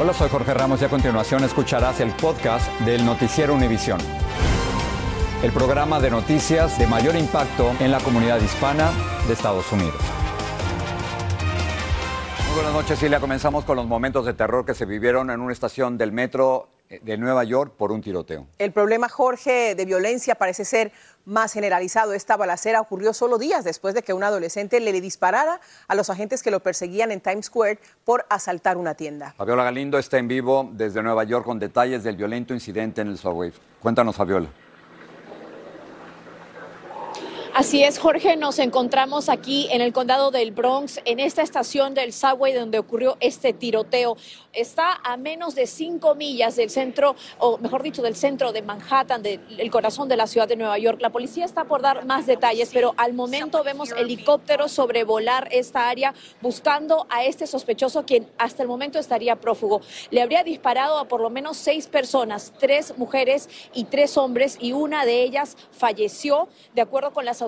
Hola, soy Jorge Ramos y a continuación escucharás el podcast del Noticiero Univisión. El programa de noticias de mayor impacto en la comunidad hispana de Estados Unidos. Muy buenas noches, Silvia. Comenzamos con los momentos de terror que se vivieron en una estación del metro de Nueva York por un tiroteo. El problema, Jorge, de violencia parece ser más generalizado. Esta balacera ocurrió solo días después de que un adolescente le disparara a los agentes que lo perseguían en Times Square por asaltar una tienda. Fabiola Galindo está en vivo desde Nueva York con detalles del violento incidente en el subway. Cuéntanos, Fabiola. Así es, Jorge, nos encontramos aquí en el condado del Bronx, en esta estación del subway donde ocurrió este tiroteo. Está a menos de cinco millas del centro, o mejor dicho, del centro de Manhattan, del corazón de la ciudad de Nueva York. La policía está por dar más detalles, pero al momento vemos helicópteros sobrevolar esta área buscando a este sospechoso, quien hasta el momento estaría prófugo. Le habría disparado a por lo menos seis personas, tres mujeres y tres hombres, y una de ellas falleció, de acuerdo con las autoridades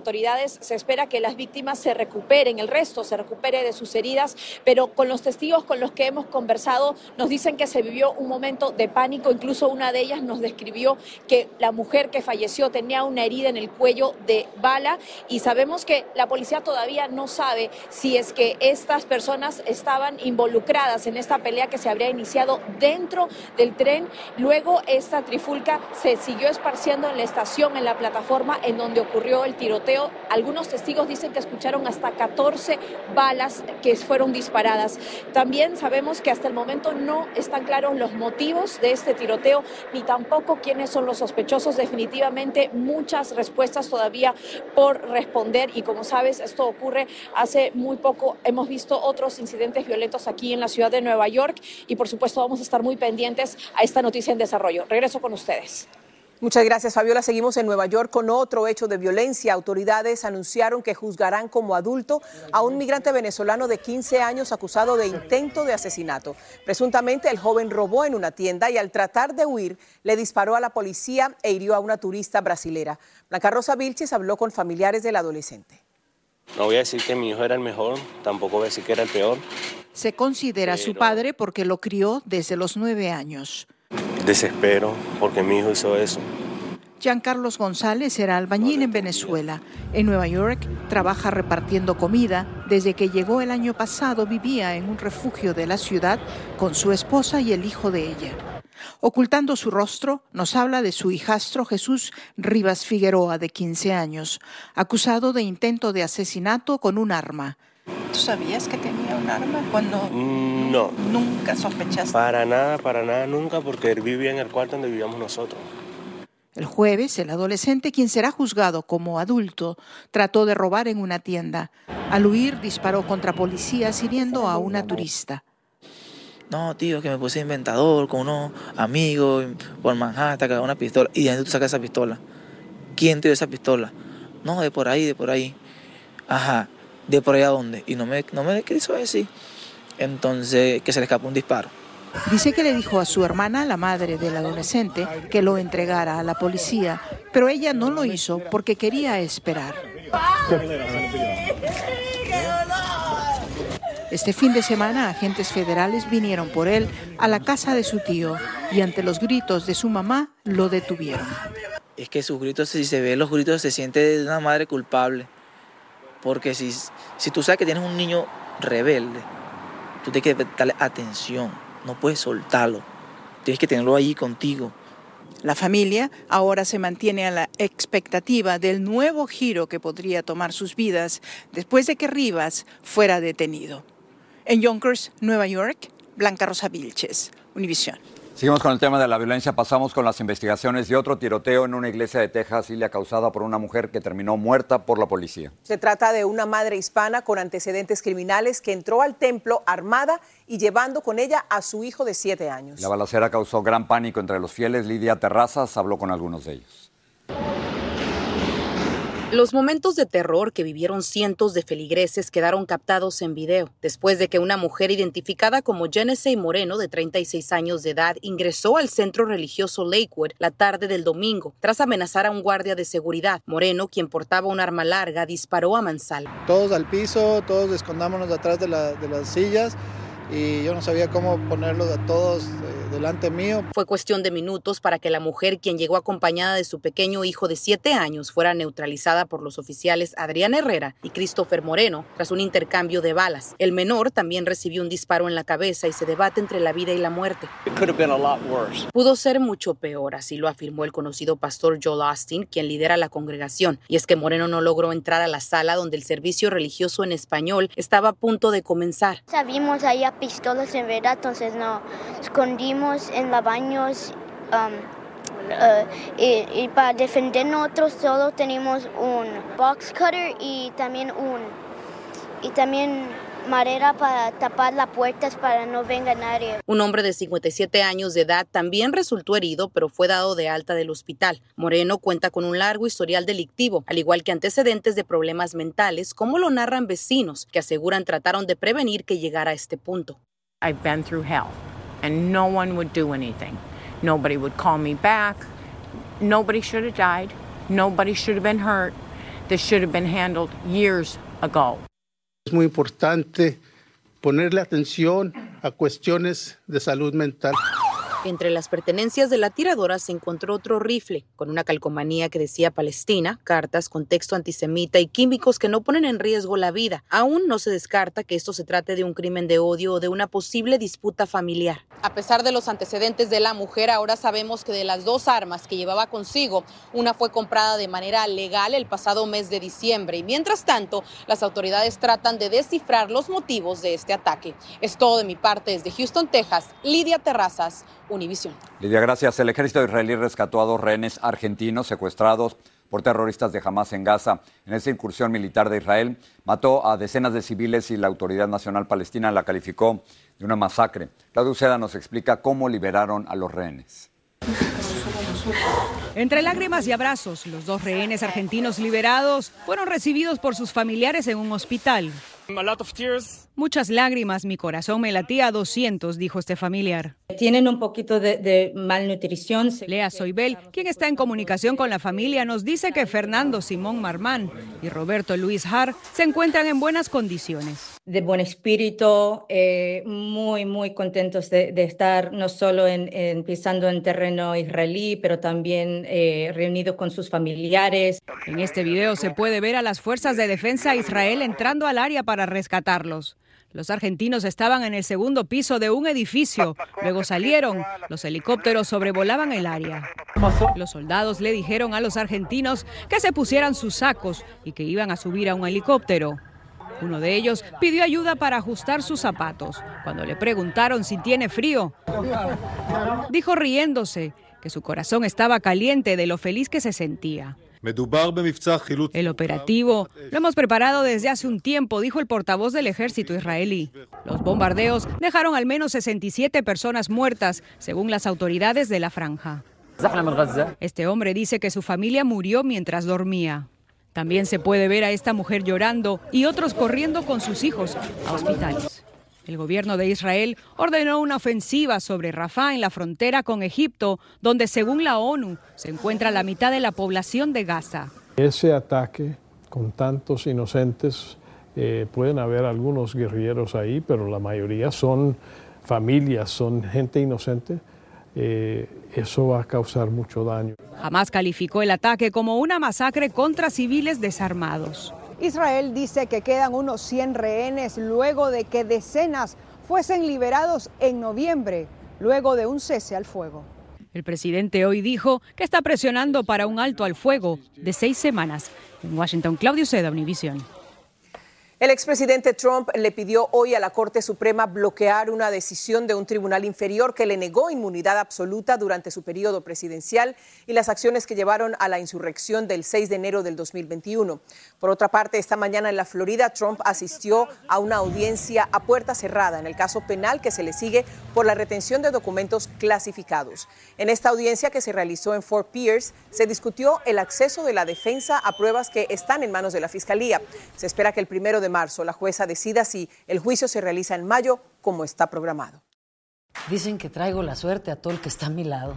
se espera que las víctimas se recuperen, el resto se recupere de sus heridas, pero con los testigos con los que hemos conversado nos dicen que se vivió un momento de pánico, incluso una de ellas nos describió que la mujer que falleció tenía una herida en el cuello de bala y sabemos que la policía todavía no sabe si es que estas personas estaban involucradas en esta pelea que se habría iniciado dentro del tren. Luego esta trifulca se siguió esparciendo en la estación, en la plataforma en donde ocurrió el tiroteo. Algunos testigos dicen que escucharon hasta 14 balas que fueron disparadas. También sabemos que hasta el momento no están claros los motivos de este tiroteo, ni tampoco quiénes son los sospechosos. Definitivamente muchas respuestas todavía por responder y como sabes, esto ocurre hace muy poco. Hemos visto otros incidentes violentos aquí en la ciudad de Nueva York y por supuesto vamos a estar muy pendientes a esta noticia en desarrollo. Regreso con ustedes. Muchas gracias, Fabiola. Seguimos en Nueva York con otro hecho de violencia. Autoridades anunciaron que juzgarán como adulto a un migrante venezolano de 15 años acusado de intento de asesinato. Presuntamente, el joven robó en una tienda y al tratar de huir, le disparó a la policía e hirió a una turista brasilera. Blanca Rosa Vilches habló con familiares del adolescente. No voy a decir que mi hijo era el mejor, tampoco voy a decir que era el peor. Se considera su padre porque lo crió desde los nueve años. Desespero porque mi hijo hizo eso. Carlos González era albañil en Venezuela. En Nueva York trabaja repartiendo comida. Desde que llegó el año pasado vivía en un refugio de la ciudad con su esposa y el hijo de ella. Ocultando su rostro, nos habla de su hijastro Jesús Rivas Figueroa, de 15 años, acusado de intento de asesinato con un arma. ¿Tú sabías que tenía un arma cuando Mm, No, nunca sospechaste? para nada, para nada, nunca, porque él vivía en el cuarto donde vivíamos nosotros. El jueves, el adolescente, quien será juzgado como adulto, trató de robar en una tienda. Al huir, disparó contra policías hiriendo a una turista. No, tío, que me puse inventador con unos amigos por Manhattan, que una pistola. ¿Y de dónde tú sacas esa pistola? ¿Quién te dio esa pistola? No, de por ahí, de por ahí. Ajá, ¿de por ahí a dónde? Y no me, no me quiso decir. Entonces, que se le escapó un disparo. Dice que le dijo a su hermana, la madre del adolescente, que lo entregara a la policía, pero ella no lo hizo porque quería esperar. Este fin de semana, agentes federales vinieron por él a la casa de su tío y ante los gritos de su mamá lo detuvieron. Es que sus gritos, si se ve los gritos, se siente de una madre culpable. Porque si, si tú sabes que tienes un niño rebelde, tú tienes que darle atención, no puedes soltarlo. Tienes que tenerlo ahí contigo. La familia ahora se mantiene a la expectativa del nuevo giro que podría tomar sus vidas después de que Rivas fuera detenido. En Yonkers, Nueva York, Blanca Rosa Vilches, Univisión. Seguimos con el tema de la violencia, pasamos con las investigaciones de otro tiroteo en una iglesia de Texas, Ilia, causada por una mujer que terminó muerta por la policía. Se trata de una madre hispana con antecedentes criminales que entró al templo armada y llevando con ella a su hijo de siete años. La balacera causó gran pánico entre los fieles. Lidia Terrazas habló con algunos de ellos. Los momentos de terror que vivieron cientos de feligreses quedaron captados en video después de que una mujer identificada como Genesee Moreno, de 36 años de edad, ingresó al centro religioso Lakewood la tarde del domingo tras amenazar a un guardia de seguridad. Moreno, quien portaba un arma larga, disparó a Mansal. Todos al piso, todos escondámonos atrás de, de las sillas y yo no sabía cómo ponerlos a todos eh, delante mío. Fue cuestión de minutos para que la mujer, quien llegó acompañada de su pequeño hijo de siete años, fuera neutralizada por los oficiales Adrián Herrera y Christopher Moreno tras un intercambio de balas. El menor también recibió un disparo en la cabeza y se debate entre la vida y la muerte. Pudo ser mucho peor, así lo afirmó el conocido pastor Joel Austin, quien lidera la congregación. Y es que Moreno no logró entrar a la sala donde el servicio religioso en español estaba a punto de comenzar. Sabíamos ahí a pistolas en verdad, entonces no escondimos en los baños um, uh, y, para defender nosotros solo tenemos un box cutter y también un y también madera para tapar las puertas para no venga nadie. Un hombre de 57 años de edad también resultó herido, pero fue dado de alta del hospital. Moreno cuenta con un largo historial delictivo, al igual que antecedentes de problemas mentales, como lo narran vecinos, que aseguran trataron de prevenir que llegara a este punto. I've been through hell and no one would do anything. Nobody would call me back. Nobody should have died. Nobody should have been hurt. This should have been handled years ago. Es muy importante ponerle atención a cuestiones de salud mental. Entre las pertenencias de la tiradora se encontró otro rifle con una calcomanía que decía Palestina, cartas con texto antisemita y químicos que no ponen en riesgo la vida. Aún no se descarta que esto se trate de un crimen de odio o de una posible disputa familiar. A pesar de los antecedentes de la mujer, ahora sabemos que de las dos armas que llevaba consigo, una fue comprada de manera legal el pasado mes de diciembre y mientras tanto las autoridades tratan de descifrar los motivos de este ataque. Es todo de mi parte desde Houston, Texas. Lidia Terrazas, Univisión. Lidia, gracias. El ejército israelí rescató a dos rehenes argentinos secuestrados por terroristas de Hamas en Gaza. En esa incursión militar de Israel mató a decenas de civiles y la Autoridad Nacional Palestina la calificó de una masacre. La Uceda nos explica cómo liberaron a los rehenes. Entre lágrimas y abrazos, los dos rehenes argentinos liberados fueron recibidos por sus familiares en un hospital. Muchas lágrimas, mi corazón me latía a 200, dijo este familiar. Tienen un poquito de, malnutrición. Lea Soibel, quien está en comunicación con la familia, nos dice que Fernando Simón Marmán y Roberto Luis Har se encuentran en buenas condiciones. De buen espíritu, eh, muy, muy contentos de, estar no solo en, pisando en terreno israelí, pero también eh, reunidos con sus familiares. En este video se puede ver a las fuerzas de defensa de Israel entrando al área para rescatarlos. Los argentinos estaban en el segundo piso de un edificio. Luego salieron. Los helicópteros sobrevolaban el área. Los soldados le dijeron a los argentinos que se pusieran sus sacos y que iban a subir a un helicóptero. Uno de ellos pidió ayuda para ajustar sus zapatos. Cuando le preguntaron si tiene frío, dijo riéndose que su corazón estaba caliente de lo feliz que se sentía. El operativo lo hemos preparado desde hace un tiempo, dijo el portavoz del ejército israelí. Los bombardeos dejaron al menos 67 personas muertas, según las autoridades de la franja. Este hombre dice que su familia murió mientras dormía. También se puede ver a esta mujer llorando y otros corriendo con sus hijos a hospitales. El gobierno de Israel ordenó una ofensiva sobre Rafah en la frontera con Egipto, donde según la ONU se encuentra la mitad de la población de Gaza. Ese ataque con tantos inocentes, eh, pueden haber algunos guerrilleros ahí, pero la mayoría son familias, son gente inocente. Eh, eso va a causar mucho daño. Jamás calificó el ataque como una masacre contra civiles desarmados. Israel dice que quedan unos 100 rehenes luego de que decenas fuesen liberados en noviembre, luego de un cese al fuego. El presidente hoy dijo que está presionando para un alto al fuego de seis semanas. En Washington, Claudio Seda, Univision. El expresidente Trump le pidió hoy a la Corte Suprema bloquear una decisión de un tribunal inferior que le negó inmunidad absoluta durante su periodo presidencial y las acciones que llevaron a la insurrección del 6 de enero del 2021. Por otra parte, esta mañana en la Florida, Trump asistió a una audiencia a puerta cerrada en el caso penal que se le sigue por la retención de documentos clasificados. En esta audiencia que se realizó en Fort Pierce, se discutió el acceso de la defensa a pruebas que están en manos de la Fiscalía. Se espera que el primero de marzo la jueza decida si el juicio se realiza en mayo como está programado. Dicen que traigo la suerte a todo el que está a mi lado.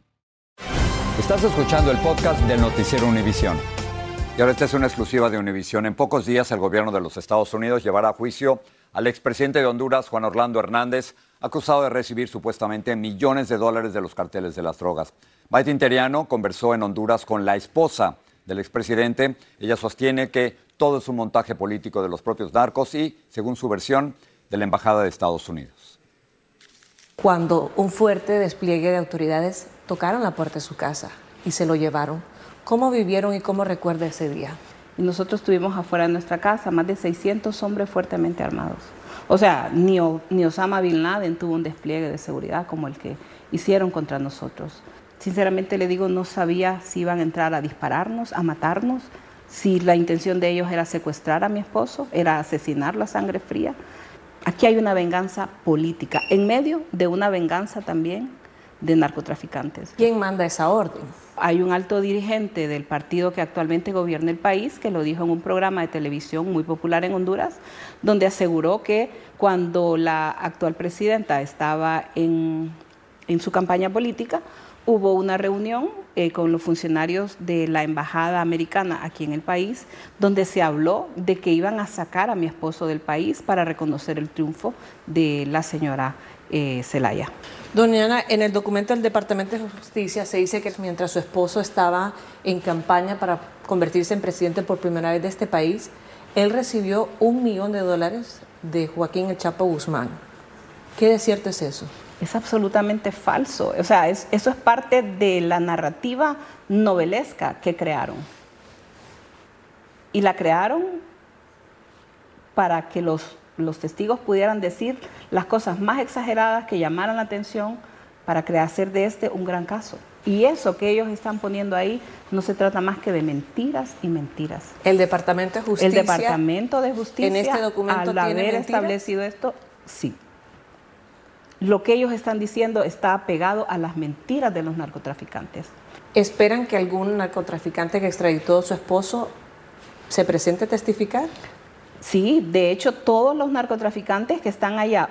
Estás escuchando el podcast del noticiero Univisión. Y ahora esta es una exclusiva de Univisión. En pocos días el gobierno de los Estados Unidos llevará a juicio al expresidente de Honduras, Juan Orlando Hernández, acusado de recibir supuestamente millones de dólares de los carteles de las drogas. Maite Interiano conversó en Honduras con la esposa del expresidente. Ella sostiene que todo es un montaje político de los propios narcos y, según su versión, de la Embajada de Estados Unidos. Cuando un fuerte despliegue de autoridades tocaron la puerta de su casa y se lo llevaron. ¿Cómo vivieron y cómo recuerda ese día? Nosotros tuvimos afuera de nuestra casa más de 600 hombres fuertemente armados. O sea, ni, ni Osama Bin Laden tuvo un despliegue de seguridad como el que hicieron contra nosotros. Sinceramente le digo, no sabía si iban a entrar a dispararnos, a matarnos, si la intención de ellos era secuestrar a mi esposo, era asesinar la sangre fría. Aquí hay una venganza política, en medio de una venganza también de narcotraficantes. ¿Quién manda esa orden? Hay un alto dirigente del partido que actualmente gobierna el país que lo dijo en un programa de televisión muy popular en Honduras, donde aseguró que cuando la actual presidenta estaba en, en su campaña política, hubo una reunión eh, con los funcionarios de la embajada americana aquí en el país, donde se habló de que iban a sacar a mi esposo del país para reconocer el triunfo de la señora eh, Zelaya. Doña Ana, en el documento del Departamento de Justicia se dice que mientras su esposo estaba en campaña para convertirse en presidente por primera vez de este país, él recibió un millón de dólares de Joaquín El Chapo Guzmán. ¿Qué de cierto es eso? Es absolutamente falso. O sea, eso es parte de la narrativa novelesca que crearon. Y la crearon para que los los testigos pudieran decir las cosas más exageradas que llamaran la atención para crear hacer de este un gran caso. Y eso que ellos están poniendo ahí no se trata más que de mentiras y mentiras. El Departamento de Justicia. El Departamento de Justicia. En este documento al haber establecido esto, sí. Lo que ellos están diciendo está apegado a las mentiras de los narcotraficantes. ¿Esperan que algún narcotraficante que extraditó a su esposo se presente a testificar? Sí, de hecho todos los narcotraficantes que están allá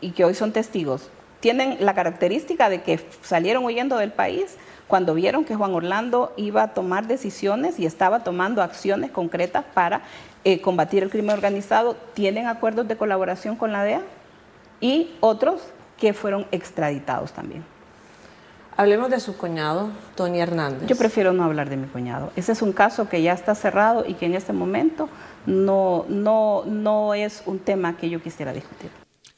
y que hoy son testigos tienen la característica de que salieron huyendo del país cuando vieron que Juan Orlando iba a tomar decisiones y estaba tomando acciones concretas para eh, combatir el crimen organizado, tienen acuerdos de colaboración con la DEA y otros que fueron extraditados también. Hablemos de su cuñado, Tony Hernández. Yo prefiero no hablar de mi cuñado. Ese es un caso que ya está cerrado y que en este momento no, no, no es un tema que yo quisiera discutir.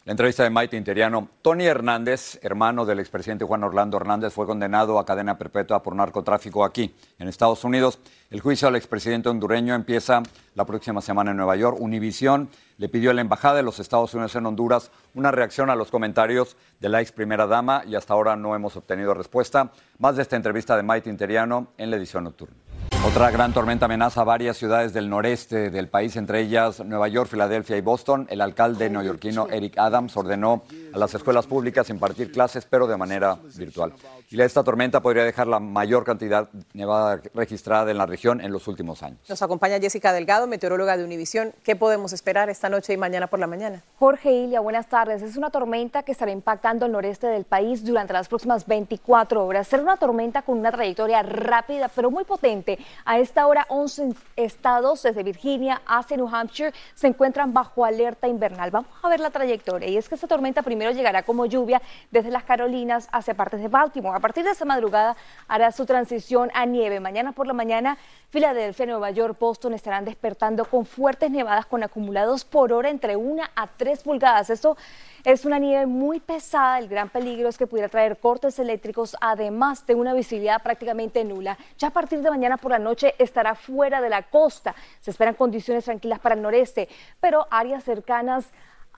La entrevista de Maite Interiano. Tony Hernández, hermano del expresidente Juan Orlando Hernández, fue condenado a cadena perpetua por narcotráfico aquí, en Estados Unidos. El juicio al expresidente hondureño empieza la próxima semana en Nueva York. Univisión le pidió a la Embajada de los Estados Unidos en Honduras una reacción a los comentarios de la ex primera dama y hasta ahora no hemos obtenido respuesta. Más de esta entrevista de Maite Interiano en la edición nocturna. Otra gran tormenta amenaza a varias ciudades del noreste del país, entre ellas Nueva York, Filadelfia y Boston. El alcalde neoyorquino Eric Adams ordenó a las escuelas públicas impartir clases, pero de manera virtual. Y esta tormenta podría dejar la mayor cantidad nevada registrada en la región en los últimos años. Nos acompaña Jessica Delgado, meteoróloga de Univisión. ¿Qué podemos esperar esta noche y mañana por la mañana? Jorge Ilia, buenas tardes. Es una tormenta que estará impactando el noreste del país durante las próximas 24 horas. Será una tormenta con una trayectoria rápida, pero muy potente A esta hora, 11 estados, desde Virginia hacia New Hampshire, se encuentran bajo alerta invernal. Vamos a ver la trayectoria. Y es que esta tormenta primero llegará como lluvia desde las Carolinas hacia partes de Baltimore. A partir de esa madrugada hará su transición a nieve. Mañana por la mañana, Filadelfia, Nueva York, Boston estarán despertando con fuertes nevadas con acumulados por hora entre 1 a 3 pulgadas. Esto es una nieve muy pesada. El gran peligro es que pudiera traer cortes eléctricos, además de una visibilidad prácticamente nula. Ya a partir de mañana por la noche estará fuera de la costa. Se esperan condiciones tranquilas para el noreste, pero áreas cercanas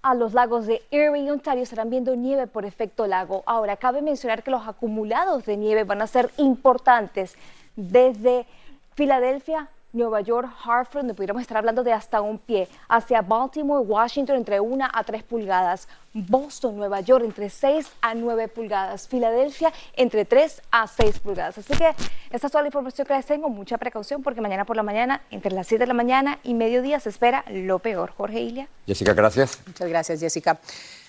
a los lagos de Erie y Ontario estarán viendo nieve por efecto lago. Ahora, cabe mencionar que los acumulados de nieve van a ser importantes desde Filadelfia Nueva York, Hartford, donde pudiéramos estar hablando de hasta un pie, hacia Baltimore, Washington, entre 1 a 3 pulgadas, Boston, Nueva York, entre 6 a 9 pulgadas, Filadelfia, entre 3 a 6 pulgadas. Así que esta es toda la información que les tengo, mucha precaución, porque mañana por la mañana, entre las 7 de la mañana y mediodía, se espera lo peor. Jorge Ilia. Jessica, gracias. Muchas gracias, Jessica.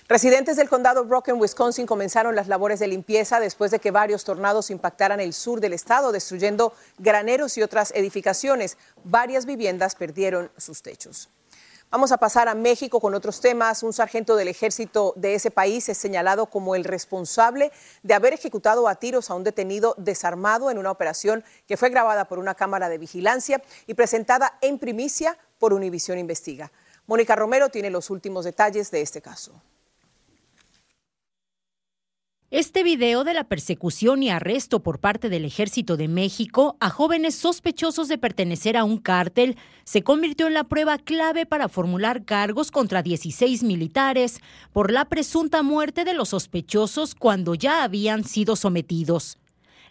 Residentes del condado Broken, Wisconsin, comenzaron las labores de limpieza después de que varios tornados impactaran el sur del estado, destruyendo graneros y otras edificaciones. Varias viviendas perdieron sus techos. Vamos a pasar a México con otros temas. Un sargento del ejército de ese país es señalado como el responsable de haber ejecutado a tiros a un detenido desarmado en una operación que fue grabada por una cámara de vigilancia y presentada en primicia por Univisión Investiga. Mónica Romero tiene los últimos detalles de este caso. Este video de la persecución y arresto por parte del Ejército de México a jóvenes sospechosos de pertenecer a un cártel se convirtió en la prueba clave para formular cargos contra 16 militares por la presunta muerte de los sospechosos cuando ya habían sido sometidos.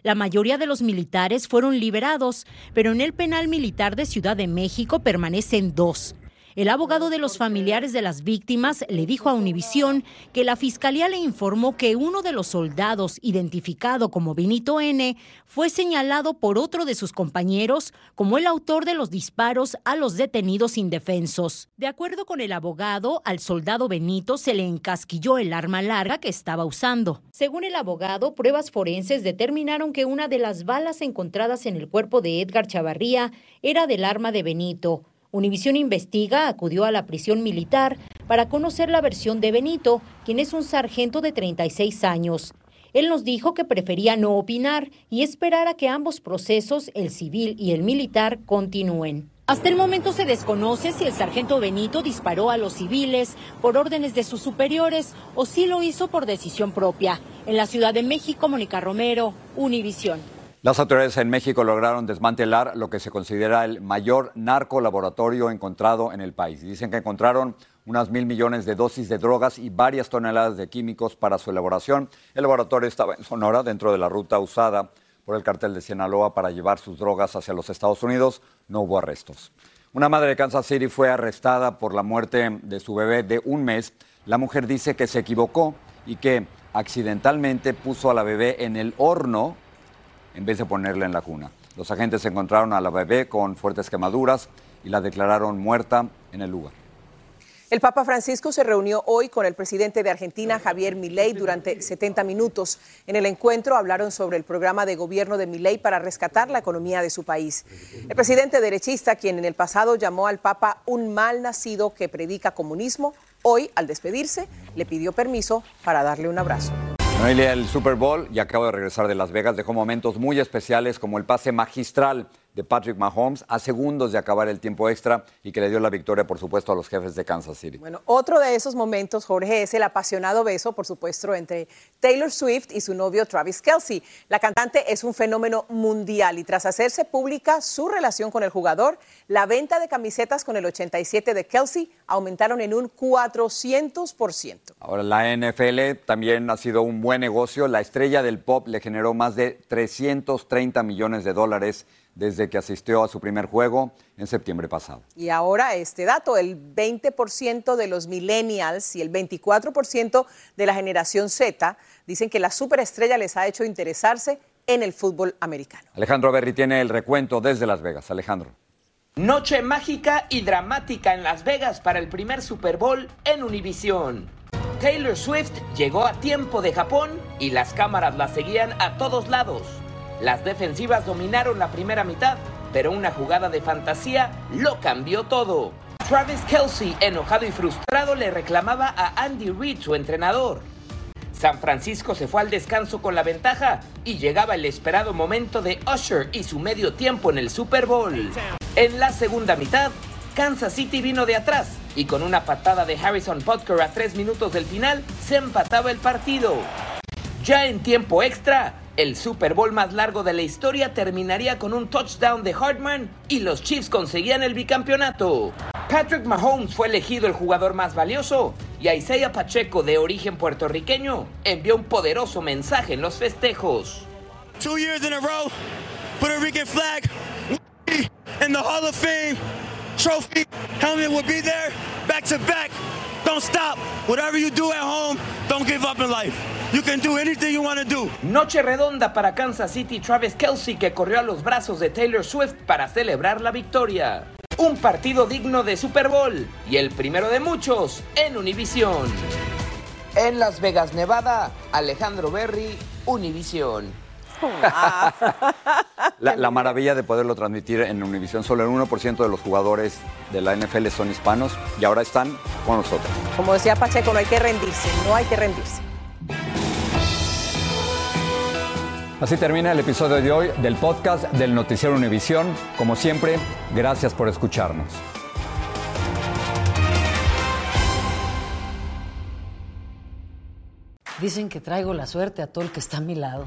La mayoría de los militares fueron liberados, pero en el penal militar de Ciudad de México permanecen dos. El abogado de los familiares de las víctimas le dijo a Univisión que la fiscalía le informó que uno de los soldados, identificado como Benito N., fue señalado por otro de sus compañeros como el autor de los disparos a los detenidos indefensos. De acuerdo con el abogado, al soldado Benito se le encasquilló el arma larga que estaba usando. Según el abogado, pruebas forenses determinaron que una de las balas encontradas en el cuerpo de Edgar Chavarría era del arma de Benito. Univisión Investiga acudió a la prisión militar para conocer la versión de Benito, quien es un sargento de 36 años. Él nos dijo que prefería no opinar y esperar a que ambos procesos, el civil y el militar, continúen. Hasta el momento se desconoce si el sargento Benito disparó a los civiles por órdenes de sus superiores o si lo hizo por decisión propia. En la Ciudad de México, Mónica Romero, Univisión. Las autoridades en México lograron desmantelar lo que se considera el mayor narcolaboratorio encontrado en el país. Dicen que encontraron unas mil millones de dosis de drogas y varias toneladas de químicos para su elaboración. El laboratorio estaba en Sonora, dentro de la ruta usada por el cartel de Sinaloa para llevar sus drogas hacia los Estados Unidos. No hubo arrestos. Una madre de Kansas City fue arrestada por la muerte de su bebé de un mes. La mujer dice que se equivocó y que accidentalmente puso a la bebé en el horno en vez de ponerla en la cuna. Los agentes encontraron a la bebé con fuertes quemaduras y la declararon muerta en el lugar. El Papa Francisco se reunió hoy con el presidente de Argentina, Javier Milei, durante 70 minutos. En el encuentro hablaron sobre el programa de gobierno de Milei para rescatar la economía de su país. El presidente derechista, quien en el pasado llamó al Papa un mal nacido que predica comunismo, hoy, al despedirse, le pidió permiso para darle un abrazo. Noelia, el Super Bowl. Ya acabo de regresar de Las Vegas, dejó momentos muy especiales como el pase magistral de Patrick Mahomes a segundos de acabar el tiempo extra y que le dio la victoria, por supuesto, a los jefes de Kansas City. Bueno, otro de esos momentos, Jorge, es el apasionado beso, por supuesto, entre Taylor Swift y su novio Travis Kelsey. La cantante es un fenómeno mundial y tras hacerse pública su relación con el jugador, la venta de camisetas con el 87 de Kelsey aumentaron en un 400%. Ahora, la NFL también ha sido un buen negocio. La estrella del pop le generó más de 330 millones de dólares desde que asistió a su primer juego en septiembre pasado. Y ahora este dato, el 20% de los millennials y el 24% de la generación Z dicen que la superestrella les ha hecho interesarse en el fútbol americano. Alejandro Berry tiene el recuento desde Las Vegas. Alejandro. Noche mágica y dramática en Las Vegas para el primer Super Bowl en Univisión. Taylor Swift llegó a tiempo de Japón y las cámaras la seguían a todos lados. Las defensivas dominaron la primera mitad, pero una jugada de fantasía lo cambió todo. Travis Kelsey, enojado y frustrado, le reclamaba a Andy Reid, su entrenador. San Francisco se fue al descanso con la ventaja y llegaba el esperado momento de Usher y su medio tiempo en el Super Bowl. En la segunda mitad, Kansas City vino de atrás y con una patada de Harrison Butker a tres minutos del final se empataba el partido. Ya en tiempo extra, el Super Bowl más largo de la historia terminaría con un touchdown de Hartman y los Chiefs conseguían el bicampeonato. Patrick Mahomes fue elegido el jugador más valioso y Isaiah Pacheco, de origen puertorriqueño, envió un poderoso mensaje en los festejos. Two years in a row, Puerto Rican flag, in the Hall of Fame, trophy, helmet will be there, back to back. Don't stop. Whatever you do at home, don't give up in life. You can do anything you want to do. Noche redonda para Kansas City Travis Kelsey que corrió a los brazos de Taylor Swift para celebrar la victoria. Un partido digno de Super Bowl y el primero de muchos en Univisión. En Las Vegas, Nevada, Alejandro Berry, Univisión. La, la maravilla de poderlo transmitir en Univisión, solo el 1% de los jugadores de la NFL son hispanos y ahora están con nosotros. Como decía Pacheco, no hay que rendirse, no hay que rendirse. Así termina el episodio de hoy del podcast del Noticiero Univisión. Como siempre, gracias por escucharnos. Dicen que traigo la suerte a todo el que está a mi lado.